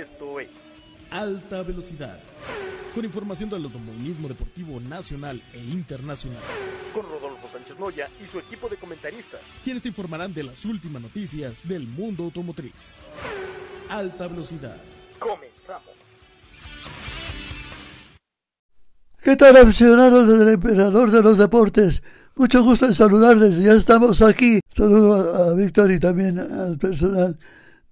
Esto es Alta Velocidad. Con información del automovilismo deportivo nacional e internacional. Con Rodolfo Sánchez Moya y su equipo de comentaristas. Quienes te informarán de las últimas noticias del mundo automotriz. Alta Velocidad. Comenzamos. ¿Qué tal aficionados del emperador de los deportes? Mucho gusto en saludarles, ya estamos aquí. Saludo a, a Víctor y también al personal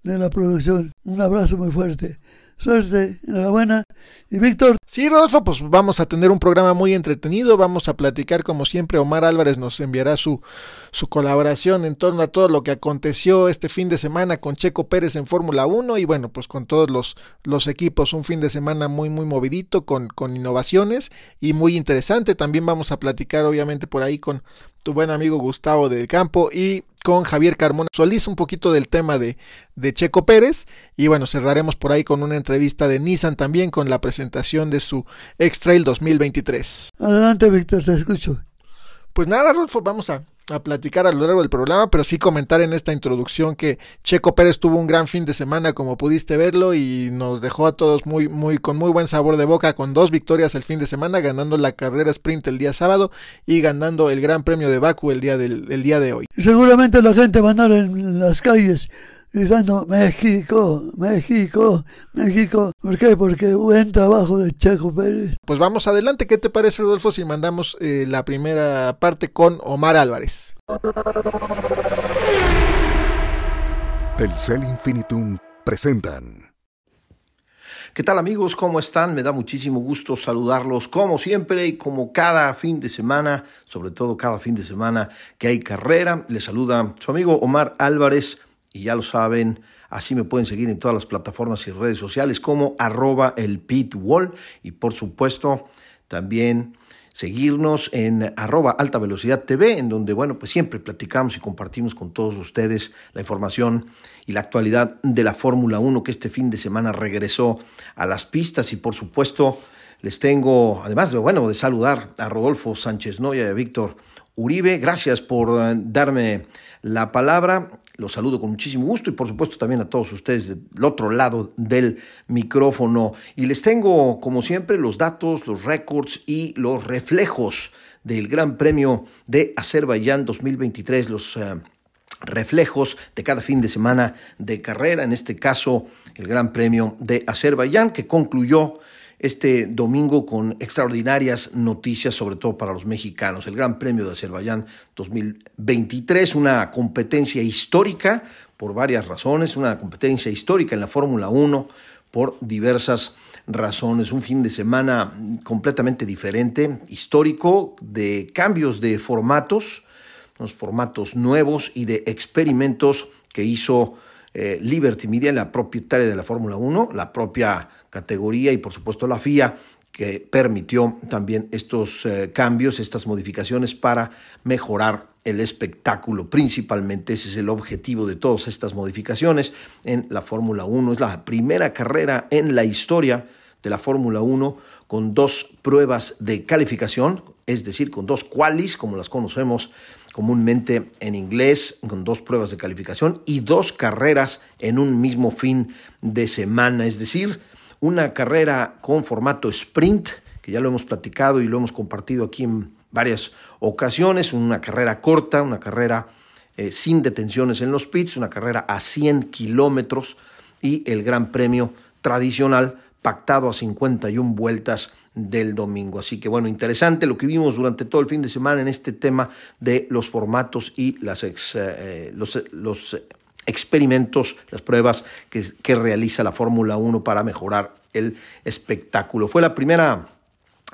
de la producción. Un abrazo muy fuerte. Suerte, enhorabuena. Y Víctor. Sí, Rodolfo, pues vamos a tener un programa muy entretenido. Vamos a platicar, como siempre, Omar Álvarez nos enviará su, su colaboración en torno a todo lo que aconteció este fin de semana con Checo Pérez en Fórmula 1 y bueno, pues con todos los, los equipos. Un fin de semana muy, muy movidito, con, con innovaciones y muy interesante. También vamos a platicar, obviamente, por ahí con tu buen amigo Gustavo del Campo y con Javier Carmona Solís un poquito del tema de, de Checo Pérez y bueno, cerraremos por ahí con una entrevista de Nissan también con la presentación de su X-Trail 2023. Adelante, Víctor, te escucho. Pues nada, Rolfo, vamos a, a platicar a lo largo del programa, pero sí comentar en esta introducción que Checo Pérez tuvo un gran fin de semana, como pudiste verlo, y nos dejó a todos muy, muy, con muy buen sabor de boca, con dos victorias el fin de semana, ganando la carrera sprint el día sábado y ganando el Gran Premio de Baku el día, del, el día de hoy. Seguramente la gente va a andar en las calles gritando México, México, México. ¿Por qué? Porque buen trabajo de Checo Pérez. Pues vamos adelante, ¿qué te parece, Rodolfo, si mandamos eh, la primera parte con Omar Álvarez? Telcel Infinitum presentan. ¿Qué tal amigos? ¿Cómo están? Me da muchísimo gusto saludarlos como siempre y como cada fin de semana, sobre todo cada fin de semana que hay carrera. Les saluda su amigo Omar Álvarez y ya lo saben, así me pueden seguir en todas las plataformas y redes sociales como arroba el pitwall y por supuesto también seguirnos en arroba alta velocidad TV, en donde, bueno, pues siempre platicamos y compartimos con todos ustedes la información y la actualidad de la Fórmula 1 que este fin de semana regresó a las pistas. Y por supuesto les tengo, además de, bueno, de saludar a Rodolfo Sánchez Noya y a Víctor Uribe, gracias por darme la palabra. Los saludo con muchísimo gusto y por supuesto también a todos ustedes del otro lado del micrófono. Y les tengo, como siempre, los datos, los récords y los reflejos del Gran Premio de Azerbaiyán 2023, los uh, reflejos de cada fin de semana de carrera, en este caso el Gran Premio de Azerbaiyán, que concluyó este domingo con extraordinarias noticias, sobre todo para los mexicanos. El Gran Premio de Azerbaiyán 2023, una competencia histórica por varias razones, una competencia histórica en la Fórmula 1 por diversas razones. Un fin de semana completamente diferente, histórico, de cambios de formatos, unos formatos nuevos y de experimentos que hizo eh, Liberty Media, la propietaria de la Fórmula 1, la propia categoría y por supuesto la FIA que permitió también estos eh, cambios, estas modificaciones para mejorar el espectáculo. Principalmente ese es el objetivo de todas estas modificaciones en la Fórmula 1. Es la primera carrera en la historia de la Fórmula 1 con dos pruebas de calificación, es decir, con dos qualis, como las conocemos comúnmente en inglés, con dos pruebas de calificación y dos carreras en un mismo fin de semana, es decir, una carrera con formato sprint, que ya lo hemos platicado y lo hemos compartido aquí en varias ocasiones, una carrera corta, una carrera eh, sin detenciones en los pits, una carrera a 100 kilómetros y el Gran Premio tradicional pactado a 51 vueltas del domingo. Así que bueno, interesante lo que vimos durante todo el fin de semana en este tema de los formatos y las eh, los, los experimentos, las pruebas que, que realiza la Fórmula 1 para mejorar el espectáculo. Fue la primera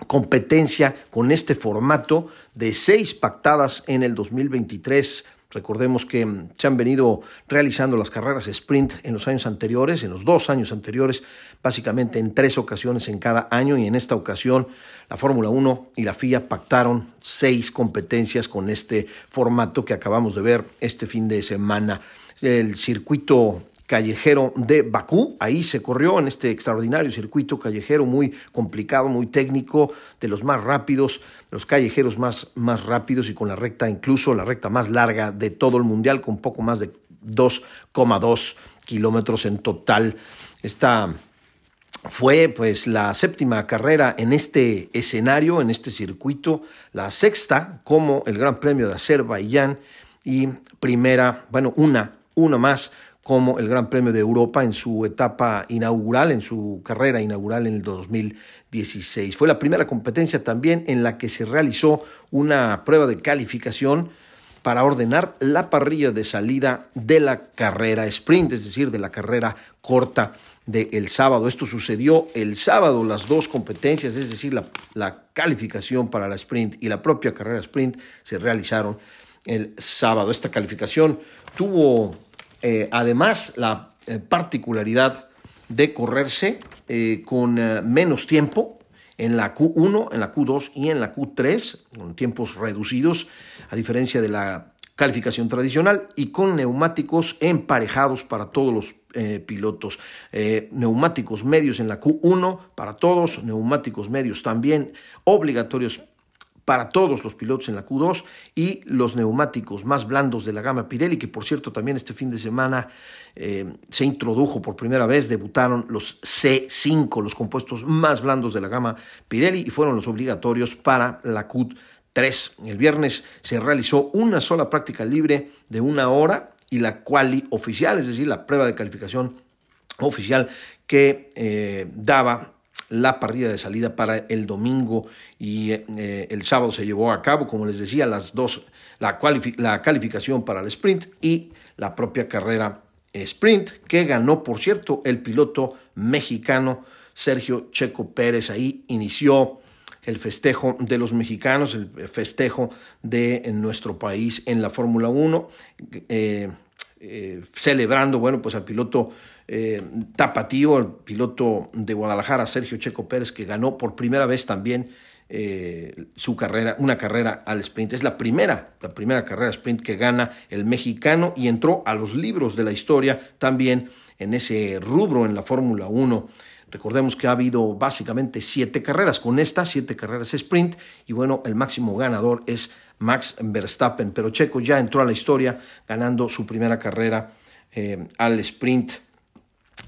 competencia con este formato de seis pactadas en el 2023. Recordemos que se han venido realizando las carreras sprint en los años anteriores, en los dos años anteriores, básicamente en tres ocasiones en cada año y en esta ocasión la Fórmula 1 y la FIA pactaron seis competencias con este formato que acabamos de ver este fin de semana el circuito callejero de Bakú. Ahí se corrió en este extraordinario circuito callejero muy complicado, muy técnico, de los más rápidos, los callejeros más, más rápidos y con la recta, incluso la recta más larga de todo el mundial, con poco más de 2,2 kilómetros en total. Esta fue pues la séptima carrera en este escenario, en este circuito, la sexta como el Gran Premio de Azerbaiyán y primera, bueno, una, una más como el Gran Premio de Europa en su etapa inaugural, en su carrera inaugural en el 2016. Fue la primera competencia también en la que se realizó una prueba de calificación para ordenar la parrilla de salida de la carrera sprint, es decir, de la carrera corta del sábado. Esto sucedió el sábado, las dos competencias, es decir, la, la calificación para la sprint y la propia carrera sprint se realizaron el sábado. Esta calificación tuvo eh, además, la eh, particularidad de correrse eh, con menos tiempo en la Q1, en la Q2 y en la Q3, con tiempos reducidos, a diferencia de la calificación tradicional, y con neumáticos emparejados para todos los pilotos. neumáticos medios en la Q1 para todos, neumáticos medios también obligatorios para todos los pilotos en la Q2 y los neumáticos más blandos de la gama Pirelli, que por cierto también este fin de semana eh, se introdujo por primera vez, debutaron los C5, los compuestos más blandos de la gama Pirelli y fueron los obligatorios para la Q3. El viernes se realizó una sola práctica libre de una hora y la quali oficial, es decir, la prueba de calificación oficial que eh, daba la parrilla de salida para el domingo y eh, el sábado se llevó a cabo, como les decía, las dos, la, la calificación para el sprint y la propia carrera sprint, que ganó, por cierto, el piloto mexicano Sergio Checo Pérez. Ahí inició el festejo de los mexicanos, el festejo de nuestro país en la Fórmula 1, eh, eh, celebrando, bueno, pues al piloto eh, tapatío, el piloto de Guadalajara, Sergio Checo Pérez, que ganó por primera vez también eh, su carrera, una carrera al sprint. Es la primera, la primera carrera sprint que gana el mexicano y entró a los libros de la historia también en ese rubro en la Fórmula 1. Recordemos que ha habido básicamente siete carreras, con estas siete carreras sprint, y bueno, el máximo ganador es Max Verstappen, pero Checo ya entró a la historia ganando su primera carrera eh, al sprint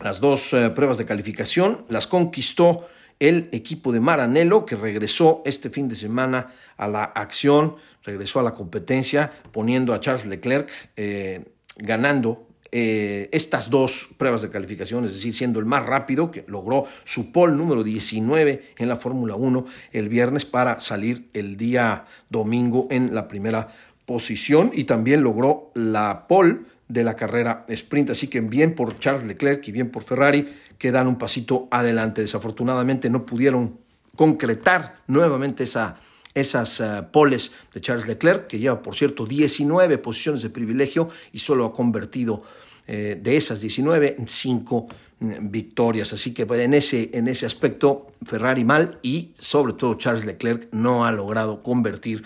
las dos eh, pruebas de calificación las conquistó el equipo de Maranello, que regresó este fin de semana a la acción, regresó a la competencia, poniendo a Charles Leclerc eh, ganando eh, estas dos pruebas de calificación, es decir, siendo el más rápido, que logró su pole número 19 en la Fórmula 1 el viernes para salir el día domingo en la primera posición y también logró la pole de la carrera sprint. Así que bien por Charles Leclerc y bien por Ferrari que dan un pasito adelante. Desafortunadamente no pudieron concretar nuevamente esa, esas uh, poles de Charles Leclerc, que lleva, por cierto, 19 posiciones de privilegio y solo ha convertido eh, de esas 19 en 5 mm, victorias. Así que pues, en, ese, en ese aspecto Ferrari mal y sobre todo Charles Leclerc no ha logrado convertir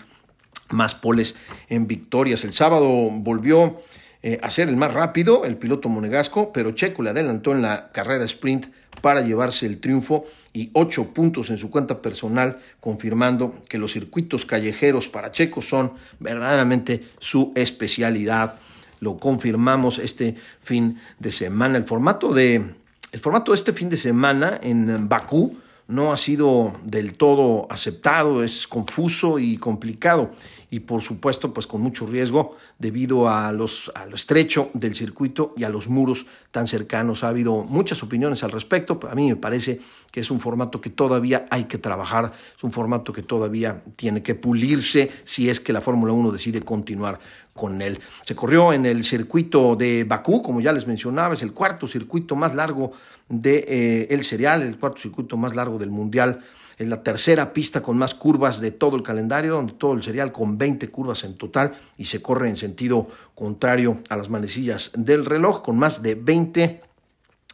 más poles en victorias. El sábado volvió eh, a ser el más rápido, el piloto monegasco, pero Checo le adelantó en la carrera sprint para llevarse el triunfo y ocho puntos en su cuenta personal, confirmando que los circuitos callejeros para Checo son verdaderamente su especialidad. Lo confirmamos este fin de semana. El formato de, el formato de este fin de semana en Bakú no ha sido del todo aceptado, es confuso y complicado y por supuesto pues con mucho riesgo debido a, los, a lo estrecho del circuito y a los muros tan cercanos. Ha habido muchas opiniones al respecto, a mí me parece que es un formato que todavía hay que trabajar, es un formato que todavía tiene que pulirse si es que la Fórmula 1 decide continuar con él. Se corrió en el circuito de Bakú, como ya les mencionaba, es el cuarto circuito más largo de eh, el cuarto circuito más largo del mundial es la tercera pista con más curvas de todo el calendario, donde todo el serial con 20 curvas en total y se corre en sentido contrario a las manecillas del reloj con más de 20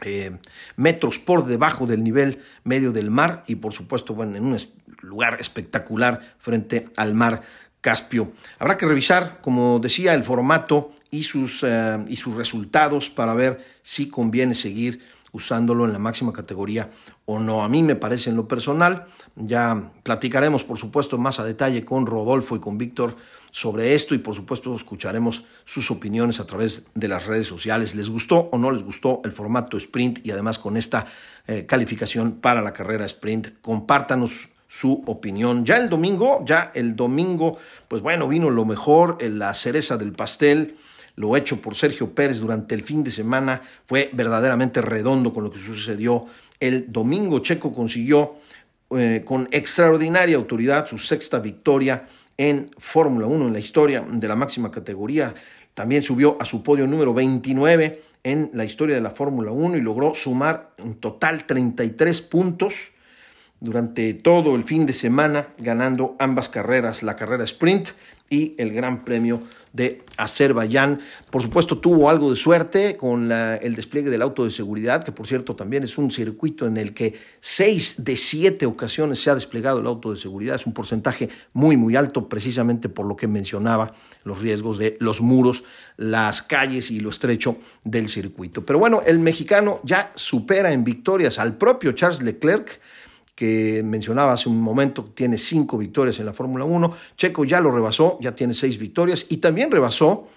eh, metros por debajo del nivel medio del mar y por supuesto bueno, en un lugar espectacular frente al mar Caspio. Habrá que revisar, como decía, el formato y sus, eh, y sus resultados para ver si conviene seguir usándolo en la máxima categoría o no. A mí me parece en lo personal, ya platicaremos por supuesto más a detalle con Rodolfo y con Víctor sobre esto y por supuesto escucharemos sus opiniones a través de las redes sociales. ¿Les gustó o no les gustó el formato sprint y además con esta eh, calificación para la carrera sprint? Compártanos su opinión. Ya el domingo, ya el domingo, pues bueno, vino lo mejor, la cereza del pastel lo hecho por Sergio Pérez durante el fin de semana fue verdaderamente redondo con lo que sucedió el domingo. Checo consiguió eh, con extraordinaria autoridad su sexta victoria en Fórmula 1 en la historia de la máxima categoría. También subió a su podio número 29 en la historia de la Fórmula 1 y logró sumar en total 33 puntos durante todo el fin de semana, ganando ambas carreras, la carrera sprint y el Gran Premio de Azerbaiyán. Por supuesto, tuvo algo de suerte con el despliegue del auto de seguridad, que por cierto también es un circuito en el que seis de siete ocasiones se ha desplegado el auto de seguridad. Es un porcentaje muy, muy alto, precisamente por lo que mencionaba los riesgos de los muros, las calles y lo estrecho del circuito. Pero bueno, el mexicano ya supera en victorias al propio Charles Leclerc que mencionaba hace un momento, tiene cinco victorias en la Fórmula 1. Checo ya lo rebasó, ya tiene seis victorias y también rebasó,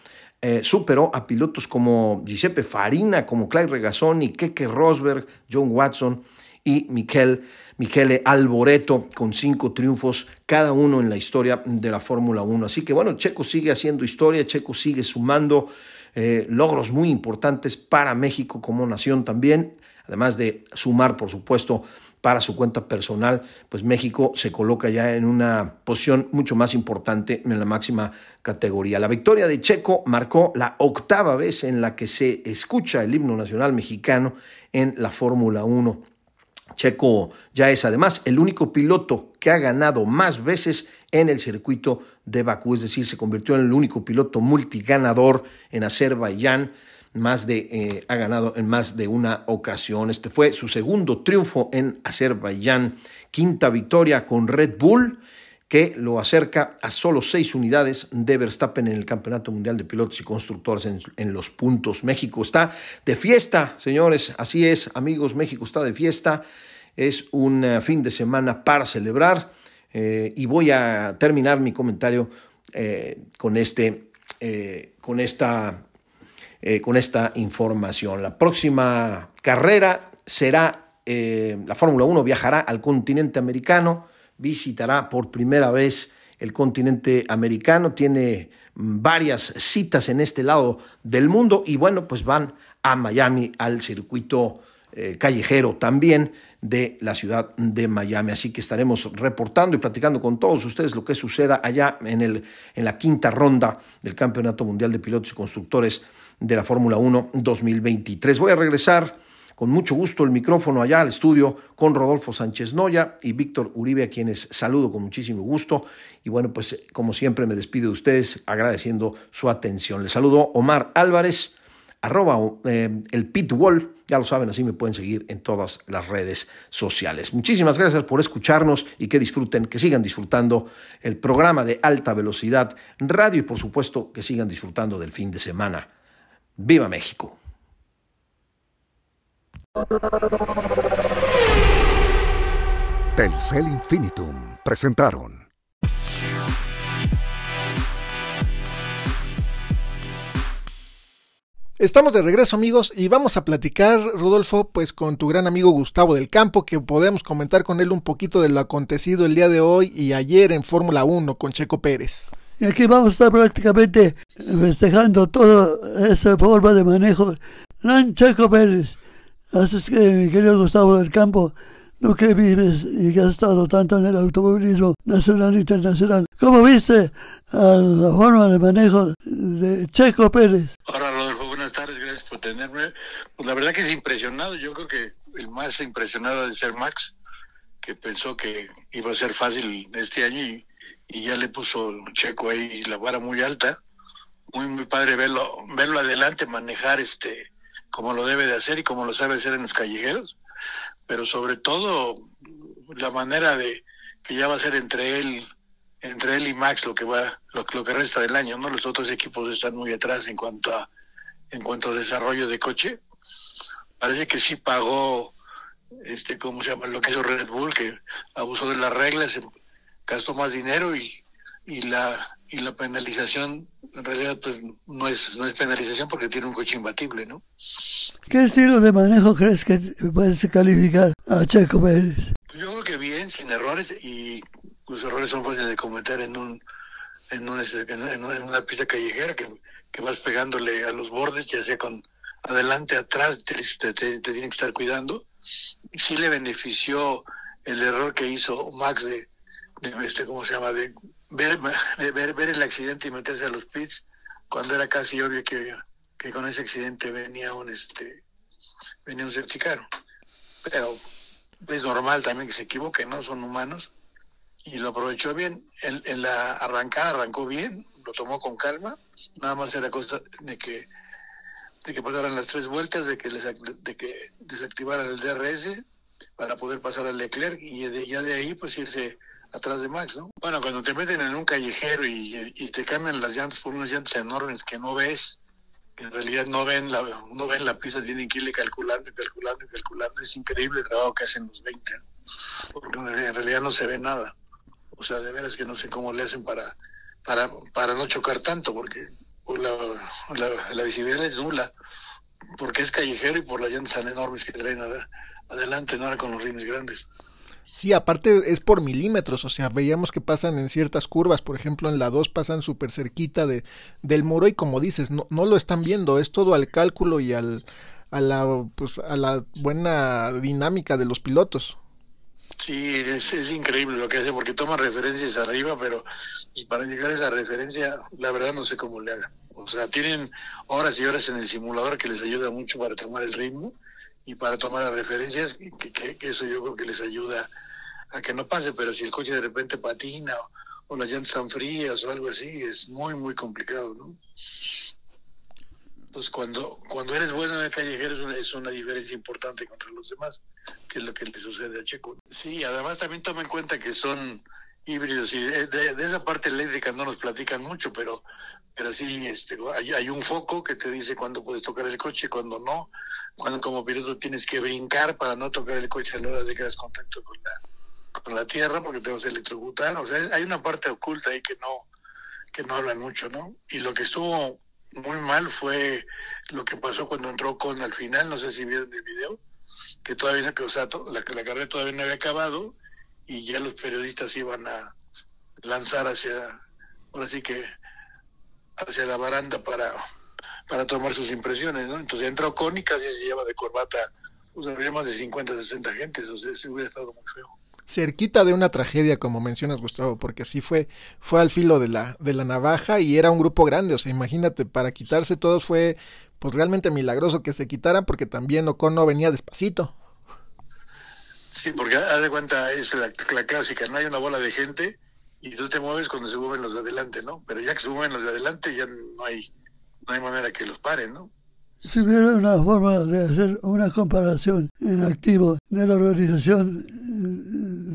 eh, superó a pilotos como Giuseppe Farina, como Clay Regazzoni, Keke Rosberg, John Watson y Michele, Michele Alboreto con cinco triunfos, cada uno en la historia de la Fórmula 1. Así que bueno, Checo sigue haciendo historia, Checo sigue sumando eh, logros muy importantes para México como nación también, además de sumar, por supuesto, para su cuenta personal, pues México se coloca ya en una posición mucho más importante en la máxima categoría. La victoria de Checo marcó la octava vez en la que se escucha el himno nacional mexicano en la Fórmula 1. Checo ya es además el único piloto que ha ganado más veces en el circuito de Bakú, es decir, se convirtió en el único piloto multiganador en Azerbaiyán más de, eh, ha ganado en más de una ocasión. Este fue su segundo triunfo en Azerbaiyán, quinta victoria con Red Bull, que lo acerca a solo seis unidades de Verstappen en el Campeonato Mundial de Pilotos y Constructores en, los puntos. México está de fiesta, señores, así es, amigos, México está de fiesta. Es un eh, fin de semana para celebrar eh, y voy a terminar mi comentario con, este, con esta eh, con esta información. La próxima carrera será, eh, la Fórmula 1 viajará al continente americano, visitará por primera vez el continente americano, tiene varias citas en este lado del mundo y bueno, pues van a Miami al circuito eh, callejero también de la ciudad de Miami. Así que estaremos reportando y platicando con todos ustedes lo que suceda allá en, el, en la quinta ronda del Campeonato Mundial de Pilotos y Constructores de la Fórmula 1 2023. Voy a regresar con mucho gusto el micrófono allá al estudio con Rodolfo Sánchez Noya y Víctor Uribe, a quienes saludo con muchísimo gusto. Y bueno, pues como siempre me despido de ustedes agradeciendo su atención. Les saludo Omar Álvarez, arroba eh, el Pitwall, ya lo saben, así me pueden seguir en todas las redes sociales. Muchísimas gracias por escucharnos y que disfruten, que sigan disfrutando el programa de alta velocidad radio y por supuesto que sigan disfrutando del fin de semana ¡Viva México! Telcel Infinitum presentaron. Estamos de regreso amigos y vamos a platicar, Rodolfo, pues con tu gran amigo Gustavo del Campo, que podemos comentar con él un poquito de lo acontecido el día de hoy y ayer en Fórmula 1 con Checo Pérez. Y aquí vamos a estar prácticamente festejando toda esa forma de manejo. Gran Checo Pérez. Así es que, mi querido Gustavo del Campo, tú que vives y que has estado tanto en el automovilismo nacional e internacional, ¿cómo viste a la forma de manejo de Checo Pérez? Hola Rodolfo, buenas tardes, gracias por tenerme. Pues la verdad que es impresionado, yo creo que el más impresionado de ser Max, que pensó que iba a ser fácil este año y y ya le puso Checo ahí la vara muy alta. Muy, muy padre verlo, verlo adelante, manejar este como lo debe de hacer y como lo sabe hacer en los callejeros, pero sobre todo la manera de que ya va a ser entre él, entre él y Max lo que va, lo, lo que resta del año, ¿no? Los otros equipos están muy atrás en cuanto a en cuanto a desarrollo de coche. Parece que sí pagó este, ¿cómo se llama? Lo que hizo Red Bull, que abusó de las reglas, gastó más dinero y, y, la, y la penalización en realidad pues no es no es penalización porque tiene un coche imbatible, ¿no? ¿Qué estilo de manejo crees que puedes calificar a Checo Pérez? Pues yo creo que bien, sin errores y los errores son fáciles de cometer en un en, un, en una pista callejera que, que vas pegándole a los bordes, ya sea con adelante, atrás, te, te, te, tienen que estar cuidando. Sí le benefició el error que hizo Max de, de este, ¿cómo se llama? De ver, ver, ver el accidente y meterse a los pits cuando era casi obvio que, que con ese accidente venía un este venía un certicaro. Pero es normal también que se equivoquen, ¿no? Son humanos. Y lo aprovechó bien. En, en la arrancada arrancó bien, lo tomó con calma. Nada más era cosa de que de que pasaran las tres vueltas, de que, les, de que desactivaran el DRS para poder pasar al Leclerc y de, ya de ahí pues irse atrás de Max, ¿no? Bueno, cuando te meten en un callejero y, te cambian las llantas por unas llantas enormes que no ves, que en realidad no ven la no ven la pista, tienen que irle calculando y calculando y calculando. Es increíble el trabajo que hacen los 20, porque en realidad no se ve nada. O sea, de veras que no sé cómo le hacen para, para, para no chocar tanto, porque la, la, la visibilidad es nula, porque es callejero y por las llantas tan enormes que traen adelante, no era con los rines grandes. Sí, aparte es por milímetros, o sea, veíamos que pasan en ciertas curvas, por ejemplo en la 2 pasan súper cerquita de, del muro y como dices, no, no lo están viendo, es todo al cálculo y al, a, la, pues, a la buena dinámica de los pilotos. Sí, es, es increíble lo que hace porque toma referencias arriba, pero para llegar a esa referencia, la verdad no sé cómo le haga. O sea, tienen horas y horas en el simulador que les ayuda mucho para tomar el ritmo y para tomar las referencias, que, que, eso yo creo que les ayuda a que no pase, pero si el coche de repente patina o, las llantas están frías o algo así, es muy, muy complicado, ¿no? Entonces, cuando, cuando eres bueno en el callejero es una, diferencia importante contra los demás, que es lo que le sucede a Checo. Sí, además también toma en cuenta que son híbridos y de, de, esa parte eléctrica no nos platican mucho, pero pero sí este, hay, un foco que te dice cuándo puedes tocar el coche, cuándo no, cuando como piloto tienes que brincar para no tocar el coche a la hora de que hagas contacto con la, con la tierra porque te vas a o sea, hay una parte oculta ahí que no, que no hablan mucho, ¿no? Y lo que estuvo muy mal fue lo que pasó cuando entró con al final, no sé si vieron el video, que todavía, sea, la, la carrera todavía no había acabado y ya los periodistas iban a lanzar hacia, ahora sí que hacia la baranda para, para tomar sus impresiones, ¿no? Entonces entró con y casi se lleva de corbata, pues habría más de 50, 60 gentes, o sea, se hubiera estado muy feo. Cerquita de una tragedia, como mencionas, Gustavo, porque sí fue, fue al filo de la, de la navaja y era un grupo grande, o sea, imagínate, para quitarse todos fue pues realmente milagroso que se quitaran porque también Ocon no venía despacito. Sí, porque haz de cuenta, es la, la, clásica, no hay una bola de gente y tú te mueves cuando se mueven los de adelante, ¿no? Pero ya que se mueven los de adelante ya no hay, no hay manera que los paren, ¿no? Si hubiera una forma de hacer una comparación en activo de la organización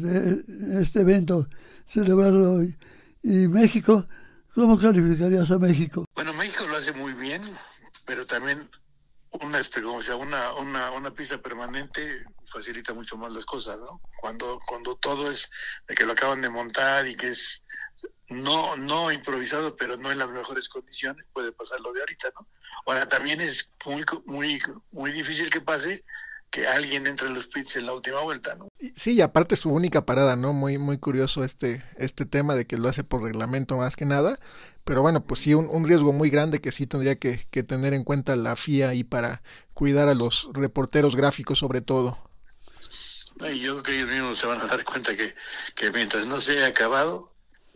de este evento celebrado hoy y México, ¿cómo calificarías a México? Bueno, México lo hace muy bien, pero también una, este, como sea, una, una, una pista permanente facilita mucho más las cosas, ¿no? Cuando, cuando todo es de que lo acaban de montar y que es no, no improvisado, pero no en las mejores condiciones, puede pasar lo de ahorita, ¿no? Ahora también es muy, muy, muy difícil que pase que alguien entre en los pits en la última vuelta, ¿no? Sí, y aparte su única parada, ¿no? Muy, muy curioso este, este tema de que lo hace por reglamento más que nada. Pero bueno, pues sí, un, un riesgo muy grande que sí tendría que, que, tener en cuenta la FIA y para cuidar a los reporteros gráficos sobre todo. Y yo creo que ellos mismos se van a dar cuenta que, que mientras no se haya acabado,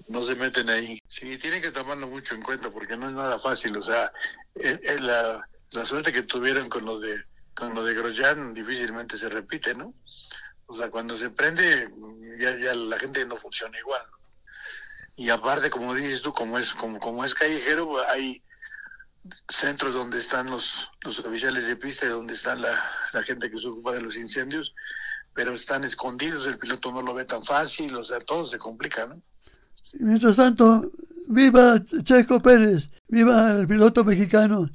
no se meten ahí. Sí, tienen que tomarlo mucho en cuenta porque no es nada fácil. O sea, la, la suerte que tuvieron con lo de con lo de Grosjean difícilmente se repite, ¿no? O sea, cuando se prende, ya, ya la gente no funciona igual. Y aparte, como dices tú, como es, como, como es callejero, hay centros donde están los, los oficiales de pista y donde está la, la gente que se ocupa de los incendios, pero están escondidos, el piloto no lo ve tan fácil, o sea, todo se complica, ¿no? Mientras tanto, viva Checo Pérez, viva el piloto mexicano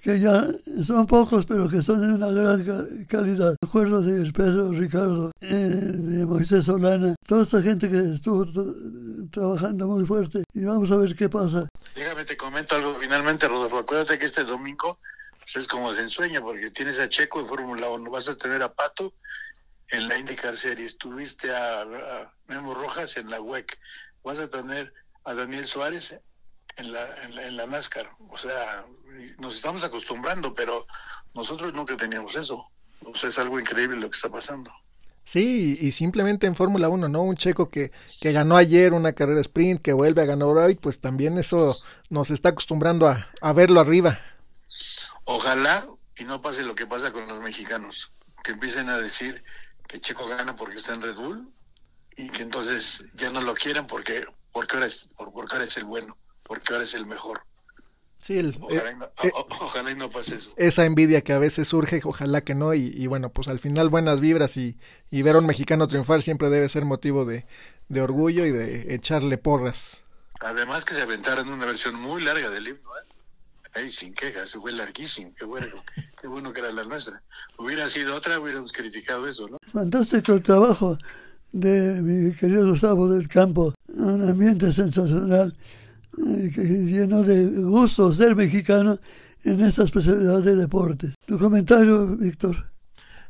que ya son pocos, pero que son de una gran calidad. Me acuerdo de Pedro Ricardo, eh, de Moisés Solana, toda esta gente que estuvo trabajando muy fuerte. Y vamos a ver qué pasa. Déjame te comento algo finalmente, Rodolfo. Acuérdate que este domingo pues, es como se ensueña, porque tienes a Checo en Fórmula 1, vas a tener a Pato en la IndyCar Series, tuviste a, a Memo Rojas en la WEC, vas a tener a Daniel Suárez en la, en la, NASCAR. O sea, nos estamos acostumbrando, pero nosotros nunca teníamos eso. O sea, es algo increíble lo que está pasando. Sí, y simplemente en Fórmula 1, ¿no? Un checo que, que ganó ayer una carrera sprint, que vuelve a ganar hoy, pues también eso nos está acostumbrando a, a verlo arriba. Ojalá y no pase lo que pasa con los mexicanos, que empiecen a decir que Checo gana porque está en Red Bull y que entonces ya no lo quieran porque porque ahora es, porque ahora es el bueno porque ahora es el mejor. Sí, el, ojalá, y no, eh, ojalá, y no, pase eso. Esa envidia que a veces surge, ojalá que no, y, bueno, pues al final buenas vibras y, y, ver a un mexicano triunfar siempre debe ser motivo de, de, orgullo y de echarle porras. Además que se aventaron una versión muy larga del himno, ¿eh? Sin quejas, fue larguísimo, qué bueno, qué bueno que era la nuestra. Hubiera sido otra, hubiéramos criticado eso, ¿no? Fantástico el trabajo de mi querido Gustavo del Campo, un ambiente sensacional lleno de gusto ser mexicano en esta especialidad de deporte. ¿Tu comentario, Víctor?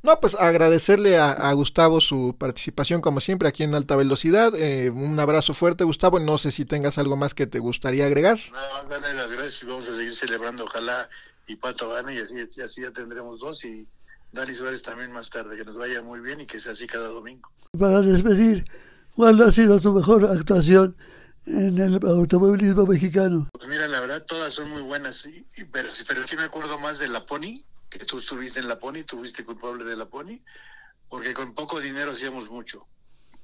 No, pues agradecerle a, Gustavo su participación como siempre aquí en Alta Velocidad. Eh, un abrazo fuerte, Gustavo. No sé si tengas algo más que te gustaría agregar. No, dale las gracias y vamos a seguir celebrando. Ojalá y Pato gane y así, así ya tendremos dos y Dani Suárez también más tarde. Que nos vaya muy bien y que sea así cada domingo. Para despedir, ¿cuál ha sido tu mejor actuación en el automovilismo mexicano? Pues mira, la verdad todas son muy buenas, pero, pero sí me acuerdo más de la Pony, que tú estuviste en la Pony, tú fuiste culpable de la Pony, porque con poco dinero hacíamos mucho.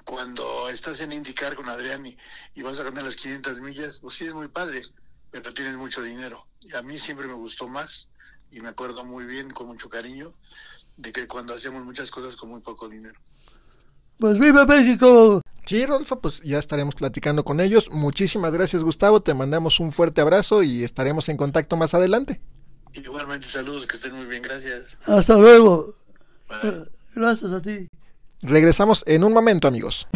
Cuando estás en indicar con Adrián y, vas a ganar las 500 millas, pues sí es muy padre, pero tienes mucho dinero. Y a mí siempre me gustó más y me acuerdo muy bien, con mucho cariño, de que cuando hacíamos muchas cosas con muy poco dinero. Pues viva México. Sí, Rodolfo, pues ya estaremos platicando con ellos. Muchísimas gracias, Gustavo. Te mandamos un fuerte abrazo y estaremos en contacto más adelante. Igualmente, saludos, que estén muy bien, gracias. Hasta luego. Gracias a ti. Regresamos en un momento, amigos.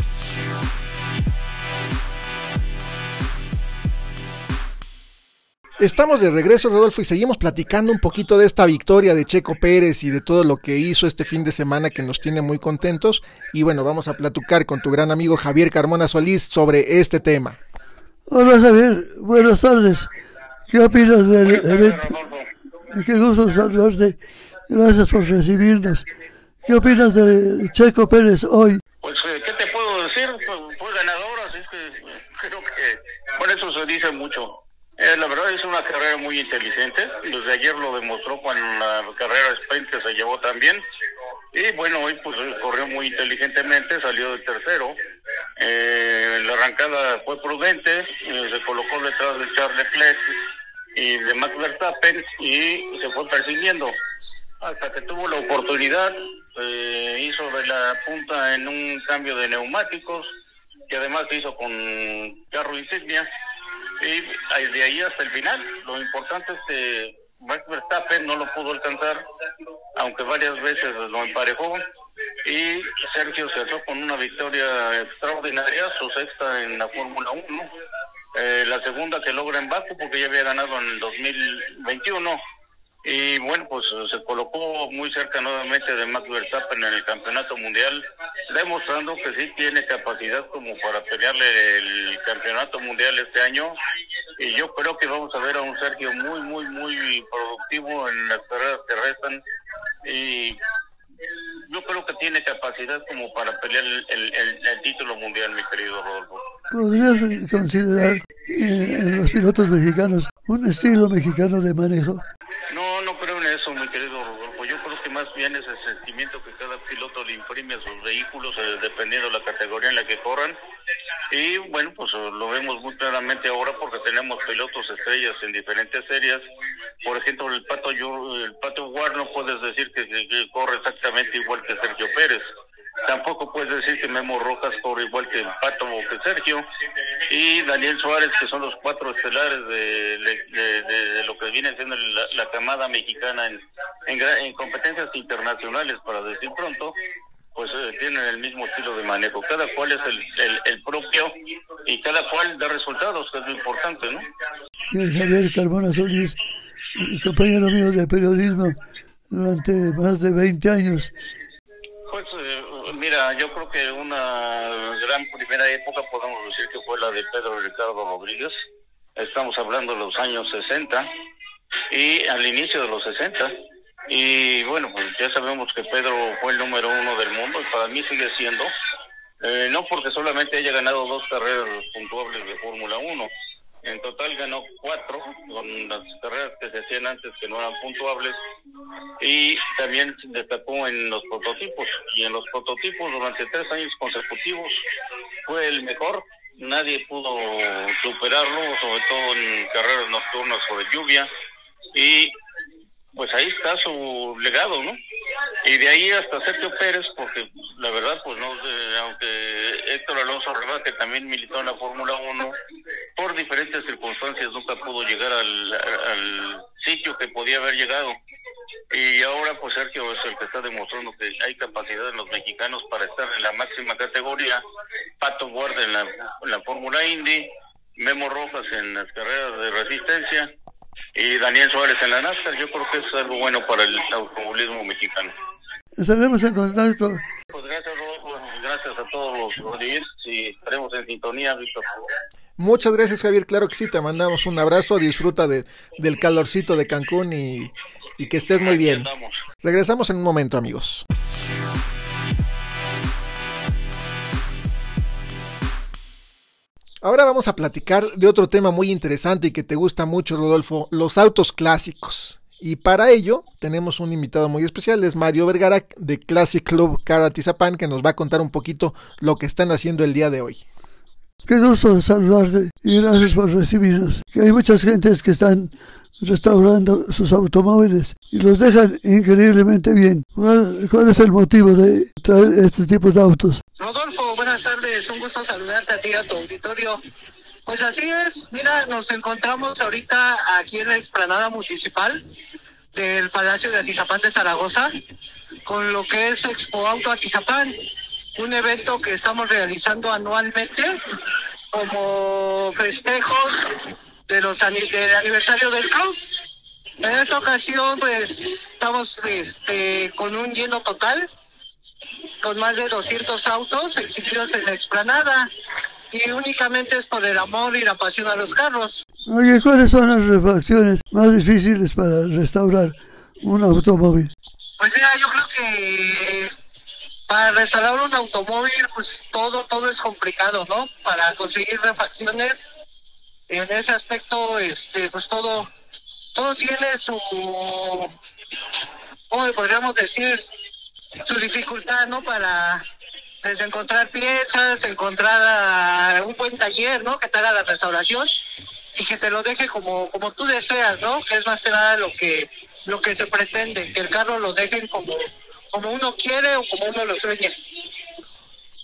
Estamos de regreso, Rodolfo, y seguimos platicando un poquito de esta victoria de Checo Pérez y de todo lo que hizo este fin de semana que nos tiene muy contentos. Y bueno, vamos a platicar con tu gran amigo Javier Carmona Solís sobre este tema. Hola Javier, buenas tardes. ¿Qué opinas del evento? Qué gusto saludarte. Gracias por recibirnos. ¿Qué opinas de Checo Pérez hoy? Pues, eh, ¿qué te puedo decir? Pues, fue ganador, así es que creo que por eso se dice mucho. Eh, la verdad es una carrera muy inteligente. Desde ayer lo demostró con la carrera sprint que se llevó también. Y bueno, hoy pues corrió muy inteligentemente, salió de tercero. Eh, la arrancada fue prudente, eh, se colocó detrás de Charles Leclerc y de Max Verstappen y se fue persiguiendo. Hasta que tuvo la oportunidad, eh, hizo de la punta en un cambio de neumáticos, que además se hizo con carro insignia y de ahí hasta el final. Lo importante es que Max Verstappen no lo pudo alcanzar, aunque varias veces lo emparejó. Y Sergio se cerró con una victoria extraordinaria, su sexta en la Fórmula 1. Eh, la segunda que logra en Baku porque ya había ganado en el 2021 y bueno, pues se colocó muy cerca nuevamente de Max Verstappen en el campeonato mundial, demostrando que sí tiene capacidad como para pelearle el campeonato mundial este año. Y yo creo que vamos a ver a un Sergio muy, muy, muy productivo en las carreras que restan. Y yo creo que tiene capacidad como para pelear el, título mundial, mi querido Rodolfo. ¿Podrías considerar eh, en los pilotos mexicanos un estilo mexicano de manejo? No, no creo en eso, mi querido Rodolfo. Yo creo que más bien es el sentimiento que piloto le imprime a sus vehículos, eh, dependiendo de la categoría en la que corran. Y bueno, pues eh, lo vemos muy claramente ahora porque tenemos pilotos estrellas en diferentes series. Por ejemplo, el Pato, el Pato War no puedes decir que, corre exactamente igual que Sergio Pérez. Tampoco puedes decir que Memo Rojas por igual que Pato o que Sergio y Daniel Suárez que son los cuatro estelares de, de, lo que viene siendo la, camada mexicana en, en, competencias internacionales para decir pronto pues eh, tienen el mismo estilo de manejo cada cual es el, el, propio y cada cual da resultados que es lo importante ¿no? Javier Carmona Solís compañero mío de periodismo durante más de 20 años pues eh, mira, yo creo que una gran primera época podemos decir que fue la de Pedro Ricardo Rodríguez. Estamos hablando de los años 60 y al inicio de los 60. Y bueno, pues ya sabemos que Pedro fue el número uno del mundo y para mí sigue siendo, eh, no porque solamente haya ganado dos carreras puntuables de Fórmula 1, en total ganó cuatro con las carreras que se hacían antes que no eran puntuables y también destacó en los prototipos. Y en los prototipos durante tres años consecutivos fue el mejor. Nadie pudo superarlo sobre todo en carreras nocturnas de lluvia. Y pues ahí está su legado no y de ahí hasta Sergio Pérez, porque la verdad, pues no, aunque Héctor Alonso que también militó en la Fórmula 1, por diferentes circunstancias nunca pudo llegar al, sitio que podía haber llegado. Y ahora, pues Sergio es el que está demostrando que hay capacidad en los mexicanos para estar en la máxima categoría. Pato Guarda en la, la Fórmula Indy, Memo Rojas en las carreras de resistencia y Daniel Suárez en la NASCAR. Yo creo que es algo bueno para el automovilismo mexicano. Estaremos en contacto. Pues gracias, gracias a todos los rodillos y estaremos en sintonía, Víctor. Muchas gracias, Javier. Claro que sí, te mandamos un abrazo. Disfruta de, del calorcito de Cancún y, y que estés muy bien. Regresamos en un momento, amigos. Ahora vamos a platicar de otro tema muy interesante y que te gusta mucho, Rodolfo, los autos clásicos. Y para ello tenemos un invitado muy especial, es Mario Vergara de Classic Club Caratizapán, que nos va a contar un poquito lo que están haciendo el día de hoy. Qué gusto saludarte y gracias por recibirnos. Hay muchas gentes que están restaurando sus automóviles y los dejan increíblemente bien. ¿Cuál, es el motivo de traer este tipo de autos? Rodolfo, buenas tardes, un gusto saludarte a ti a tu auditorio. Pues así es, mira, nos encontramos ahorita aquí en la explanada municipal del Palacio de Atizapán de Zaragoza con lo que es Expo Auto Atizapán, un evento que estamos realizando anualmente como festejos de los del aniversario del club. En esta ocasión, pues estamos este, con un lleno total, con más de 200 autos exhibidos en la explanada y únicamente es por el amor y la pasión a los carros. Oye, ¿cuáles son las refacciones más difíciles para restaurar un automóvil? Pues mira, yo creo que para restaurar un automóvil, pues todo, todo es complicado, ¿no? Para conseguir refacciones en ese aspecto, este, pues todo, todo tiene su, ¿cómo podríamos decir? Su dificultad, ¿no? Para desde encontrar piezas, encontrar un buen taller, ¿no? Que te haga la restauración y que te lo deje como, como tú deseas, ¿no? Que es más que nada lo que, lo que se pretende, que el carro lo dejen como, como uno quiere o como uno lo sueña.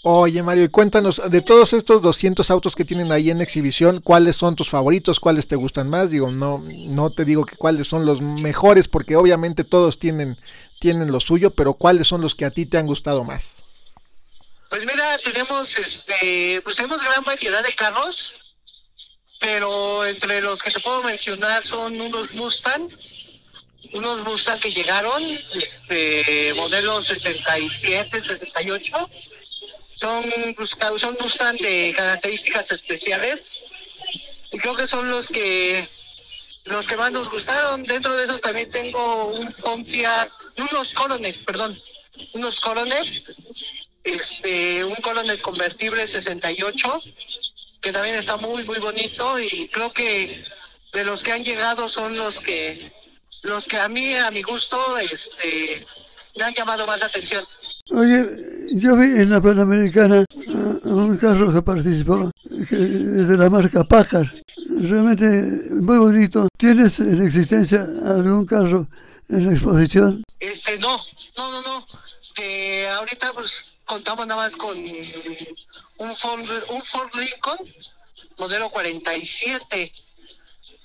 Oye Mario, cuéntanos, de todos estos 200 autos que tienen ahí en exhibición, ¿cuáles son tus favoritos? ¿Cuáles te gustan más? Digo, no, no te digo que cuáles son los mejores, porque obviamente todos tienen, tienen lo suyo, pero ¿cuáles son los que a ti te han gustado más? Pues mira, tenemos, este, pues tenemos gran variedad de carros, pero entre los que te puedo mencionar son unos Mustang, unos Mustang que llegaron, este, modelos 67, 68 son, son Mustang de características especiales y creo que son los que los que más nos gustaron. Dentro de esos también tengo un Pontiac, unos Coronet, perdón, unos Coronet, este, un Coronet convertible 68, que también está muy, muy bonito y creo que de los que han llegado son los que, los que a mí, a mi gusto, este, me han llamado más la atención. Oye, yo vi en la Panamericana un carro que participó, que de la marca Pájar. Realmente muy bonito. ¿Tienes en existencia algún carro en la exposición? Este, no, no, no, no. Eh, ahorita pues contamos nada más con un Ford, un Ford Lincoln modelo 47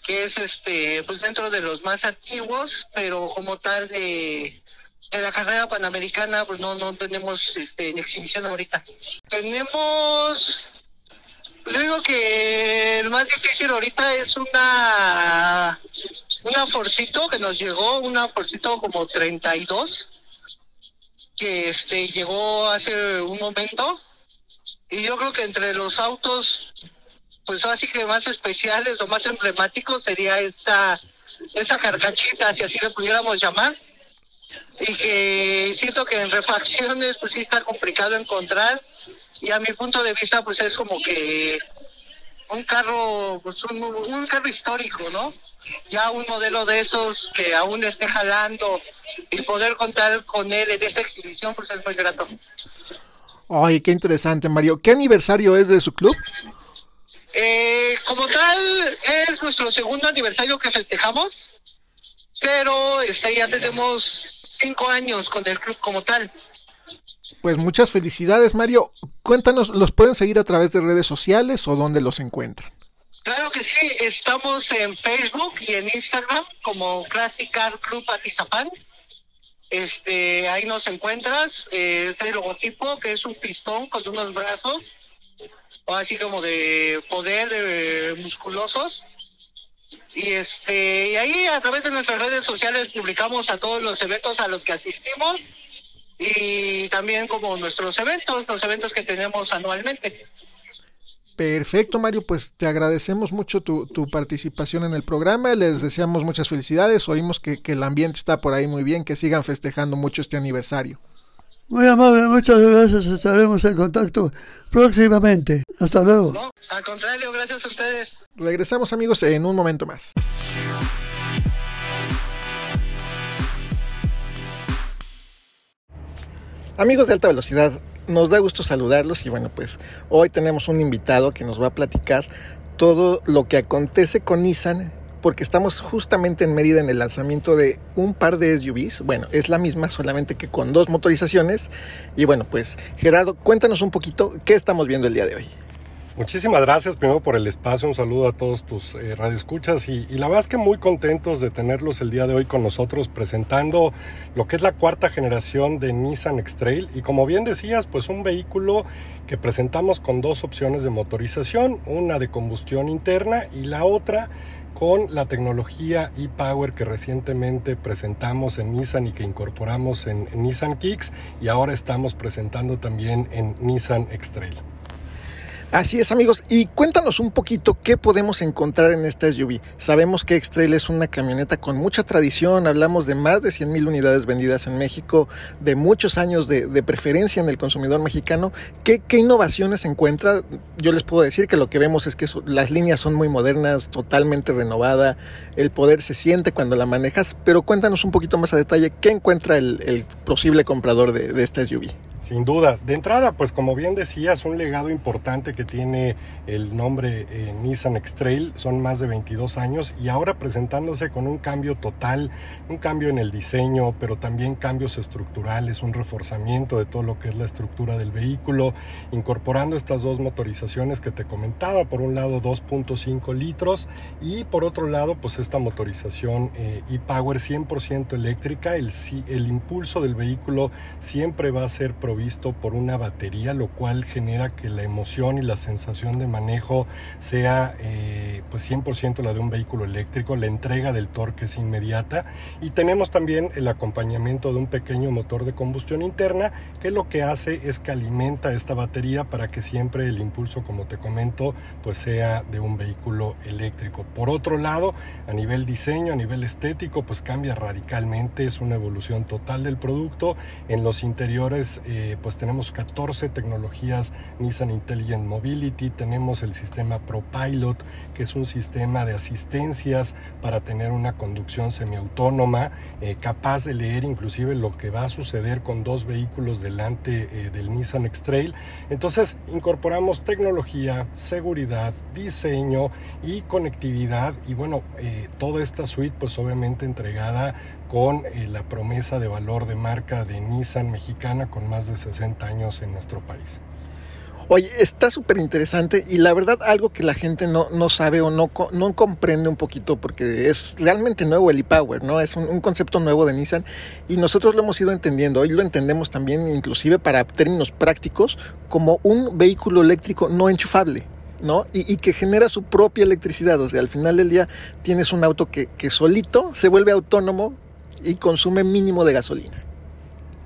que es este pues dentro de los más antiguos pero como tal de, de la carrera panamericana pues no no tenemos este en exhibición ahorita. Tenemos digo que el más difícil ahorita es una una Forcito que nos llegó una Forcito como 32 que este llegó hace un momento. Y yo creo que entre los autos pues así que más especiales o más emblemáticos sería esta esta carcachita si así le pudiéramos llamar y que siento que en refacciones pues sí está complicado encontrar y a mi punto de vista pues es como que un carro pues un, un carro histórico no ya un modelo de esos que aún esté jalando y poder contar con él en esta exhibición pues es muy grato Ay, qué interesante, Mario. ¿Qué aniversario es de su club? Eh, como tal, es nuestro segundo aniversario que festejamos, pero este, ya tenemos cinco años con el club como tal. Pues muchas felicidades, Mario. Cuéntanos, ¿los pueden seguir a través de redes sociales o dónde los encuentran? Claro que sí, estamos en Facebook y en Instagram como Classic Car Club Atizapán. Este, ahí nos encuentras, eh, este logotipo que es un pistón con unos brazos, o así como de poder eh, musculosos. Y este, y ahí a través de nuestras redes sociales publicamos a todos los eventos a los que asistimos y también como nuestros eventos, los eventos que tenemos anualmente. Perfecto, Mario, pues te agradecemos mucho tu, tu, participación en el programa, les deseamos muchas felicidades, oímos que, que, el ambiente está por ahí muy bien, que sigan festejando mucho este aniversario. Muy amable, muchas gracias, estaremos en contacto próximamente. Hasta luego. No, al contrario, gracias a ustedes. Regresamos amigos en un momento más. Amigos de alta velocidad, nos da gusto saludarlos y bueno, pues hoy tenemos un invitado que nos va a platicar todo lo que acontece con Nissan porque estamos justamente en Mérida en el lanzamiento de un par de SUVs. Bueno, es la misma, solamente que con dos motorizaciones. Y bueno, pues Gerardo, cuéntanos un poquito qué estamos viendo el día de hoy. Muchísimas gracias primero por el espacio, un saludo a todos tus eh, radioescuchas y, la verdad es que muy contentos de tenerlos el día de hoy con nosotros presentando lo que es la cuarta generación de Nissan X-Trail y como bien decías, pues un vehículo que presentamos con dos opciones de motorización, una de combustión interna y la otra con la tecnología e-Power que recientemente presentamos en Nissan y que incorporamos en, Nissan Kicks y ahora estamos presentando también en Nissan X-Trail. Así es amigos, y cuéntanos un poquito qué podemos encontrar en esta SUV. Sabemos que X-Trail es una camioneta con mucha tradición, hablamos de más de 100 mil unidades vendidas en México, de muchos años de, preferencia en el consumidor mexicano. ¿Qué, ¿Qué, innovaciones encuentra? Yo les puedo decir que lo que vemos es que las líneas son muy modernas, totalmente renovada, el poder se siente cuando la manejas, pero cuéntanos un poquito más a detalle qué encuentra el, el posible comprador de, de esta SUV. Sin duda. De entrada, pues como bien decías, un legado importante que tiene el nombre eh, Nissan X-Trail. Son más de 22 años y ahora presentándose con un cambio total, un cambio en el diseño, pero también cambios estructurales, un reforzamiento de todo lo que es la estructura del vehículo, incorporando estas dos motorizaciones que te comentaba. Por un lado, 2.5 litros y por otro lado, pues esta motorización eh, e-Power 100% eléctrica. El, impulso del vehículo siempre va a ser visto por una batería, lo cual genera que la emoción y la sensación de manejo sea eh, pues 100% la de un vehículo eléctrico, la entrega del torque es inmediata y tenemos también el acompañamiento de un pequeño motor de combustión interna que lo que hace es que alimenta esta batería para que siempre el impulso, como te comento, pues sea de un vehículo eléctrico. Por otro lado, a nivel diseño, a nivel estético, pues cambia radicalmente, es una evolución total del producto. En los interiores eh, pues tenemos 14 tecnologías Nissan Intelligent Mobility, tenemos el sistema ProPilot, que es un sistema de asistencias para tener una conducción semiautónoma, eh, capaz de leer inclusive lo que va a suceder con dos vehículos delante eh, del Nissan X-Trail. Entonces incorporamos tecnología, seguridad, diseño y conectividad y bueno, eh, toda esta suite pues obviamente entregada con la promesa de valor de marca de Nissan mexicana con más de de 60 años en nuestro país. Oye, está súper interesante y la verdad algo que la gente no, no sabe o no, no comprende un poquito porque es realmente nuevo el e-Power, ¿no? Es un, concepto nuevo de Nissan y nosotros lo hemos ido entendiendo, hoy lo entendemos también inclusive para términos prácticos como un vehículo eléctrico no enchufable. ¿no? Y, y, que genera su propia electricidad. O sea, al final del día tienes un auto que, que solito se vuelve autónomo y consume mínimo de gasolina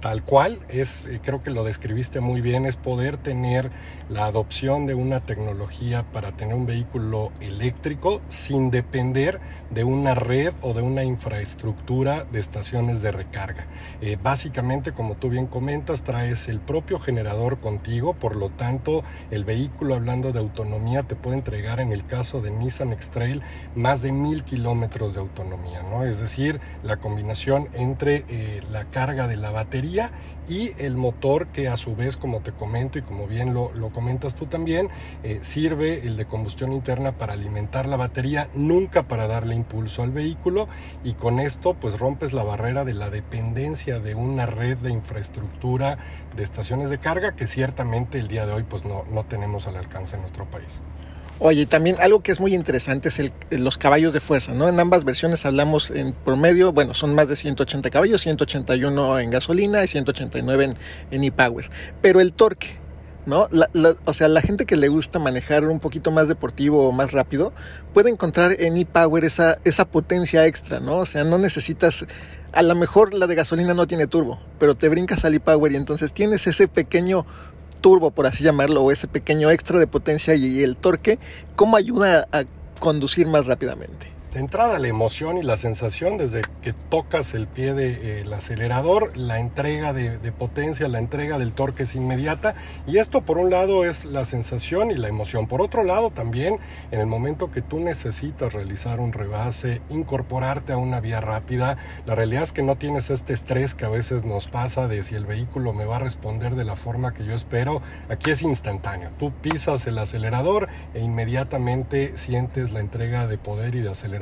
tal cual, es, eh, creo que lo describiste muy bien, es poder tener la adopción de una tecnología para tener un vehículo eléctrico sin depender de una red o de una infraestructura de estaciones de recarga. Eh, básicamente, como tú bien comentas, traes el propio generador contigo, por lo tanto, el vehículo, hablando de autonomía, te puede entregar, en el caso de Nissan X-Trail, más de mil kilómetros de autonomía, ¿no? Es decir, la combinación entre eh, la carga de la batería y el motor que a su vez, como te comento y como bien lo, lo comentas tú también, eh, sirve el de combustión interna para alimentar la batería, nunca para darle impulso al vehículo y con esto pues rompes la barrera de la dependencia de una red de infraestructura de estaciones de carga que ciertamente el día de hoy pues no, no tenemos al alcance en nuestro país. Oye, también algo que es muy interesante es el, los caballos de fuerza, ¿no? En ambas versiones hablamos en promedio, bueno, son más de 180 caballos, 181 en gasolina y 189 en, en e-Power. Pero el torque, ¿no? O sea, la gente que le gusta manejar un poquito más deportivo o más rápido puede encontrar en e-Power esa, esa potencia extra, ¿no? O sea, no necesitas, a lo mejor la de gasolina no tiene turbo, pero te brincas al e-Power y entonces tienes ese pequeño turbo, por así llamarlo, o ese pequeño extra de potencia y el torque, ¿cómo ayuda a conducir más rápidamente? De entrada la emoción y la sensación desde que tocas el pie del de, eh, acelerador, la entrega de, de, potencia, la entrega del torque es inmediata y esto por un lado es la sensación y la emoción. Por otro lado también en el momento que tú necesitas realizar un rebase, incorporarte a una vía rápida, la realidad es que no tienes este estrés que a veces nos pasa de si el vehículo me va a responder de la forma que yo espero. Aquí es instantáneo. Tú pisas el acelerador e inmediatamente sientes la entrega de poder y de aceleración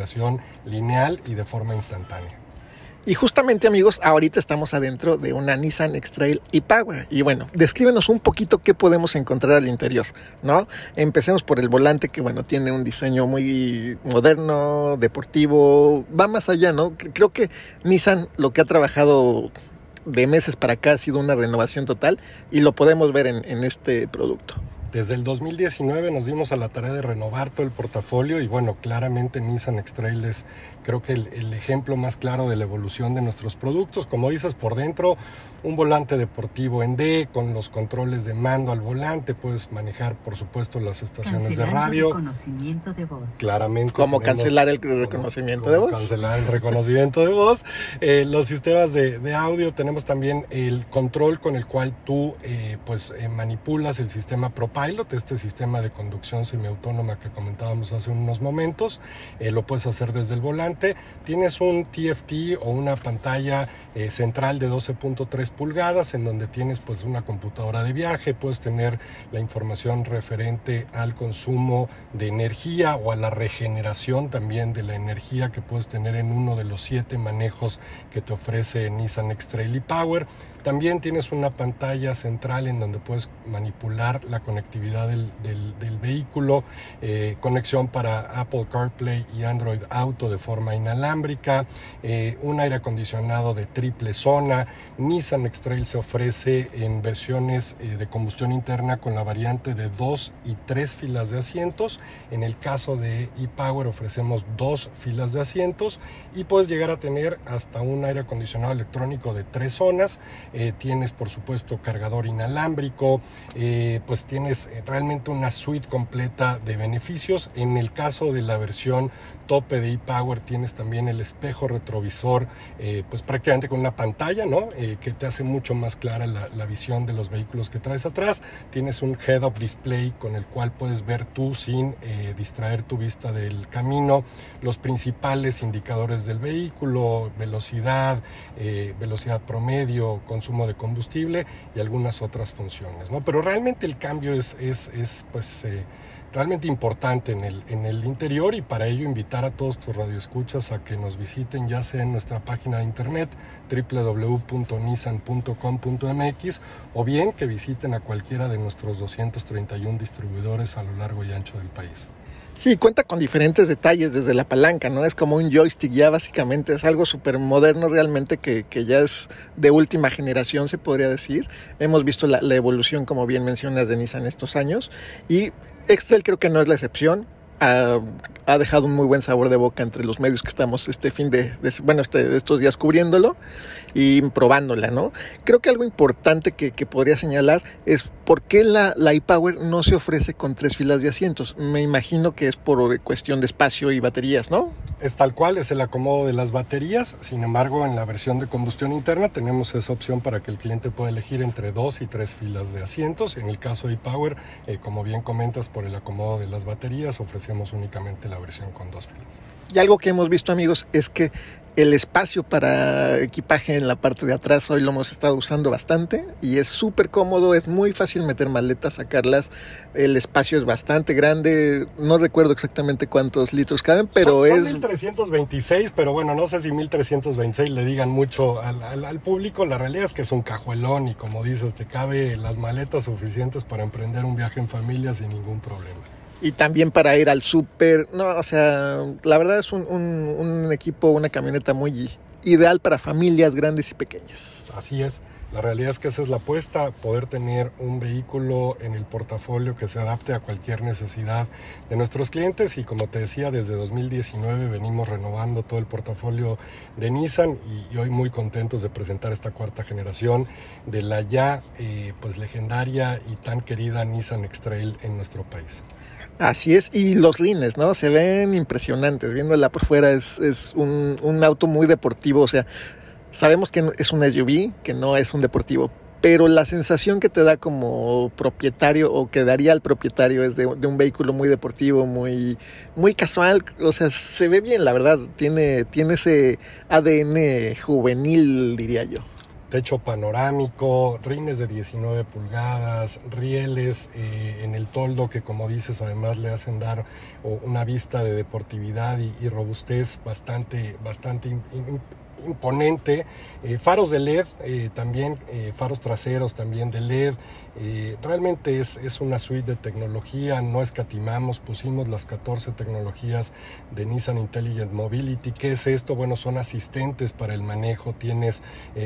lineal y de forma instantánea. Y justamente amigos, ahorita estamos adentro de una Nissan X-Trail e-Power. Y bueno, descríbenos un poquito qué podemos encontrar al interior, ¿no? Empecemos por el volante que bueno, tiene un diseño muy moderno, deportivo, va más allá, ¿no? Creo que Nissan lo que ha trabajado de meses para acá ha sido una renovación total y lo podemos ver en este producto. Desde el 2019 nos dimos a la tarea de renovar todo el portafolio y bueno, claramente Nissan X-Trail es creo que el, el, ejemplo más claro de la evolución de nuestros productos. Como dices, por dentro un volante deportivo en D con los controles de mando al volante, puedes manejar por supuesto las estaciones cancelar de radio. El reconocimiento de voz. Claramente. ¿Cómo cancelar el reconocimiento como, de voz? Cancelar el reconocimiento de voz. Eh, los sistemas de, de, audio, tenemos también el control con el cual tú eh, pues eh, manipulas el sistema ProPilot, este sistema de conducción semiautónoma que comentábamos hace unos momentos. Eh, lo puedes hacer desde el volante. Tienes un TFT o una pantalla eh, central de 12.3 pulgadas en donde tienes pues una computadora de viaje, puedes tener la información referente al consumo de energía o a la regeneración también de la energía que puedes tener en uno de los siete manejos que te ofrece Nissan X-Trail y Power. También tienes una pantalla central en donde puedes manipular la conectividad del, del, vehículo, eh, conexión para Apple CarPlay y Android Auto de forma inalámbrica, eh, un aire acondicionado de triple zona. Nissan X-Trail se ofrece en versiones eh, de combustión interna con la variante de dos y tres filas de asientos. En el caso de ePower ofrecemos dos filas de asientos y puedes llegar a tener hasta un aire acondicionado electrónico de tres zonas. Eh, tienes por supuesto cargador inalámbrico, eh, pues tienes realmente una suite completa de beneficios. En el caso de la versión tope de ePower tienes también el espejo retrovisor, eh, pues prácticamente con una pantalla, ¿no? Eh, que te hace mucho más clara la, la, visión de los vehículos que traes atrás. Tienes un head-up display con el cual puedes ver tú sin eh, distraer tu vista del camino los principales indicadores del vehículo, velocidad, eh, velocidad promedio, consumo de combustible y algunas otras funciones, ¿no? Pero realmente el cambio es, es, es pues realmente importante en el, en el interior y para ello invitar a todos tus radioescuchas a que nos visiten ya sea en nuestra página de internet www.nissan.com.mx o bien que visiten a cualquiera de nuestros 231 distribuidores a lo largo y ancho del país. Sí, cuenta con diferentes detalles desde la palanca, ¿no? Es como un joystick ya básicamente, es algo súper moderno realmente que, que, ya es de última generación, se podría decir. Hemos visto la, la evolución, como bien mencionas, de Nissan estos años y Excel creo que no es la excepción ha, ha, dejado un muy buen sabor de boca entre los medios que estamos este fin de, de bueno, este, estos días cubriéndolo y probándola, ¿no? Creo que algo importante que, que podría señalar es por qué la, la iPower no se ofrece con tres filas de asientos. Me imagino que es por cuestión de espacio y baterías, ¿no? Es tal cual, es el acomodo de las baterías. Sin embargo, en la versión de combustión interna tenemos esa opción para que el cliente pueda elegir entre dos y tres filas de asientos. En el caso de iPower, eh, como bien comentas, por el acomodo de las baterías, ofrecemos únicamente la versión con dos filas. Y algo que hemos visto, amigos, es que el espacio para equipaje en la parte de atrás hoy lo hemos estado usando bastante y es súper cómodo, es muy fácil meter maletas, sacarlas, el espacio es bastante grande, no recuerdo exactamente cuántos litros caben, pero son, es... Son 1326, pero bueno, no sé si 1326 le digan mucho al, al, al, público, la realidad es que es un cajuelón y como dices, te cabe las maletas suficientes para emprender un viaje en familia sin ningún problema y también para ir al súper. No, o sea, la verdad es un, un, equipo, una camioneta muy ideal para familias grandes y pequeñas. Así es. La realidad es que esa es la apuesta, poder tener un vehículo en el portafolio que se adapte a cualquier necesidad de nuestros clientes y como te decía, desde 2019 venimos renovando todo el portafolio de Nissan y, y hoy muy contentos de presentar esta cuarta generación de la ya eh, pues legendaria y tan querida Nissan X-Trail en nuestro país. Así es, y los lines, ¿no? Se ven impresionantes, viéndola por fuera es, es un, un, auto muy deportivo, o sea, sabemos que es un SUV, que no es un deportivo, pero la sensación que te da como propietario o que daría al propietario es de, de, un vehículo muy deportivo, muy, muy casual, o sea, se ve bien, la verdad, tiene, tiene ese ADN juvenil, diría yo techo panorámico, rines de 19 pulgadas, rieles eh, en el toldo que como dices además le hacen dar una vista de deportividad y, robustez bastante, bastante imponente, eh, faros de LED eh, también, faros traseros también de LED, realmente es, es, una suite de tecnología, no escatimamos, pusimos las 14 tecnologías de Nissan Intelligent Mobility. ¿Qué es esto? Bueno, son asistentes para el manejo, tienes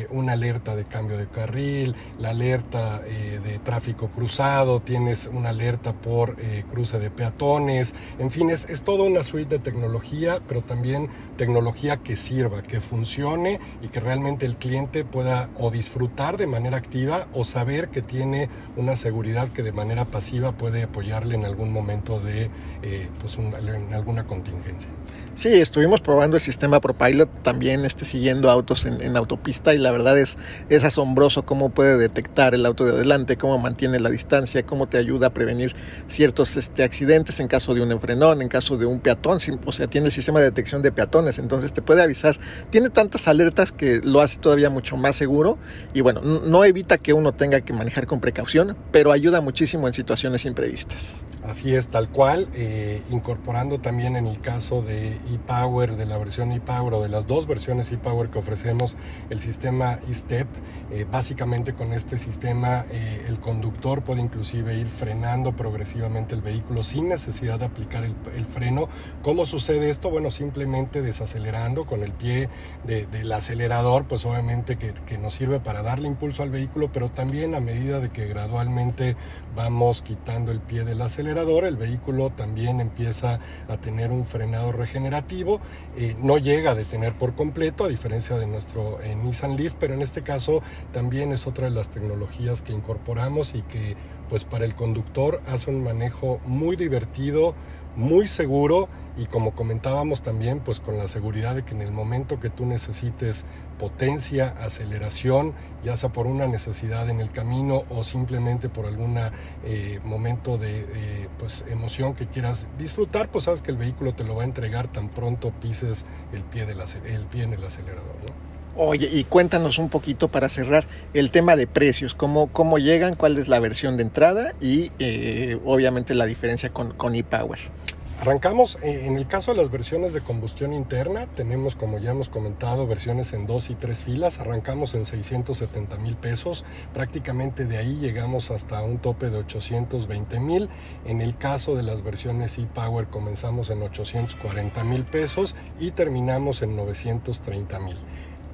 una alerta de cambio de carril, la alerta de tráfico cruzado, tienes una alerta por cruce de peatones, en fin, es, es toda una suite de tecnología, pero también tecnología que sirva, que funcione y que realmente el cliente pueda o disfrutar de manera activa o saber que tiene una seguridad que de manera pasiva puede apoyarle en algún momento de eh, pues en alguna contingencia. Sí, estuvimos probando el sistema ProPilot también este, siguiendo autos en, en, autopista y la verdad es, es asombroso cómo puede detectar el auto de adelante, cómo mantiene la distancia, cómo te ayuda a prevenir ciertos este, accidentes en caso de un enfrenón, en caso de un peatón, o sea, tiene el sistema de detección de peatones, entonces te puede avisar. Tiene tantas alertas que lo hace todavía mucho más seguro y bueno, no evita que uno tenga que manejar con precaución, pero ayuda muchísimo en situaciones imprevistas. Así es, tal cual, eh, incorporando también en el caso de ePower, de la versión ePower o de las dos versiones ePower que ofrecemos, el sistema eStep. Eh, básicamente con este sistema eh, el conductor puede inclusive ir frenando progresivamente el vehículo sin necesidad de aplicar el, freno. ¿Cómo sucede esto? Bueno, simplemente desacelerando con el pie de, del acelerador, pues obviamente que, que nos sirve para darle impulso al vehículo, pero también a medida de que gradualmente vamos quitando el pie del acelerador, el vehículo también empieza a tener un frenado regenerativo, eh, no llega a detener por completo, a diferencia de nuestro eh, Nissan Leaf, pero en este caso también es otra de las tecnologías que incorporamos y que pues para el conductor hace un manejo muy divertido, muy seguro y como comentábamos también pues con la seguridad de que en el momento que tú necesites potencia, aceleración, ya sea por una necesidad en el camino o simplemente por algún eh, momento de eh, pues emoción que quieras disfrutar, pues sabes que el vehículo te lo va a entregar tan pronto pises el pie, del, el pie en el acelerador. ¿no? Oye, y cuéntanos un poquito para cerrar el tema de precios, cómo, cómo llegan, cuál es la versión de entrada y eh, obviamente la diferencia con, con ePower. Arrancamos, eh, en el caso de las versiones de combustión interna, tenemos como ya hemos comentado versiones en dos y tres filas, arrancamos en 670 mil pesos, prácticamente de ahí llegamos hasta un tope de 820 mil, en el caso de las versiones e-Power comenzamos en 840 mil pesos y terminamos en 930 mil.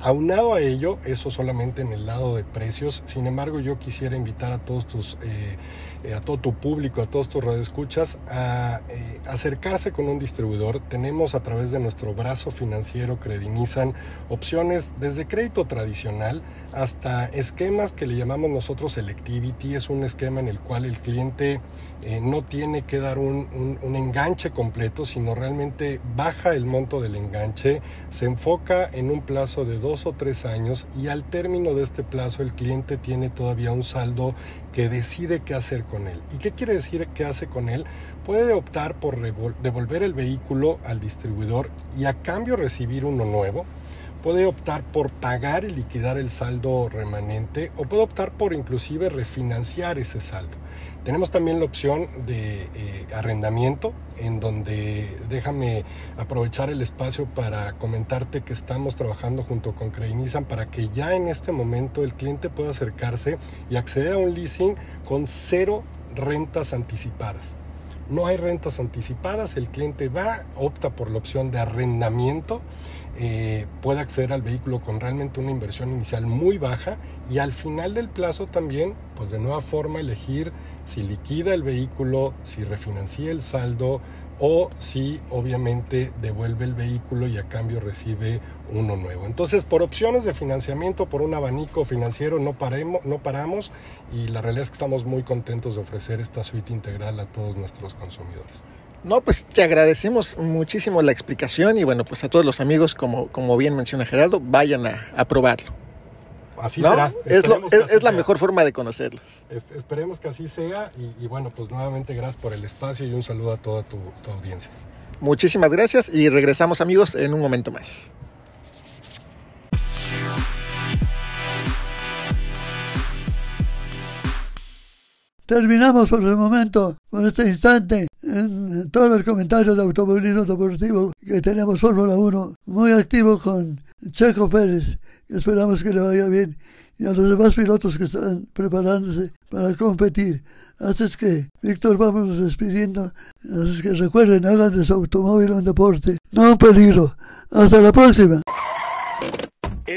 Aunado a ello, eso solamente en el lado de precios, sin embargo yo quisiera invitar a todos tus... Eh, eh, a todo tu público, a todos tus radioescuchas, a eh, acercarse con un distribuidor. Tenemos a través de nuestro brazo financiero Credinizan opciones desde crédito tradicional hasta esquemas que le llamamos nosotros selectivity. Es un esquema en el cual el cliente eh, no tiene que dar un, un, enganche completo, sino realmente baja el monto del enganche, se enfoca en un plazo de dos o tres años y al término de este plazo el cliente tiene todavía un saldo que decide qué hacer con él. ¿Y qué quiere decir qué hace con él? Puede optar por devolver el vehículo al distribuidor y a cambio recibir uno nuevo puede optar por pagar y liquidar el saldo remanente o puede optar por inclusive refinanciar ese saldo. Tenemos también la opción de eh, arrendamiento, en donde déjame aprovechar el espacio para comentarte que estamos trabajando junto con Credinizan para que ya en este momento el cliente pueda acercarse y acceder a un leasing con cero rentas anticipadas. No hay rentas anticipadas, el cliente va, opta por la opción de arrendamiento eh, puede acceder al vehículo con realmente una inversión inicial muy baja y al final del plazo también, pues de nueva forma elegir si liquida el vehículo, si refinancia el saldo o si obviamente devuelve el vehículo y a cambio recibe uno nuevo. Entonces, por opciones de financiamiento, por un abanico financiero, no, paremos, no paramos y la realidad es que estamos muy contentos de ofrecer esta suite integral a todos nuestros consumidores. No, pues te agradecemos muchísimo la explicación y bueno, pues a todos los amigos, como, como bien menciona Gerardo, vayan a, probarlo. Así será. Es, es, la mejor forma de conocerlos. esperemos que así sea y, bueno, pues nuevamente gracias por el espacio y un saludo a toda tu audiencia. Muchísimas gracias y regresamos amigos en un momento más. Terminamos por el momento, por este instante, en todo el comentario de automovilismo deportivo que tenemos Fórmula 1 muy activo con Checo Pérez. Esperamos que le vaya bien y a los demás pilotos que están preparándose para competir. Así es que, Víctor, vamos despidiendo. Así es que recuerden, hagan de su automóvil un deporte, no un peligro. Hasta la próxima.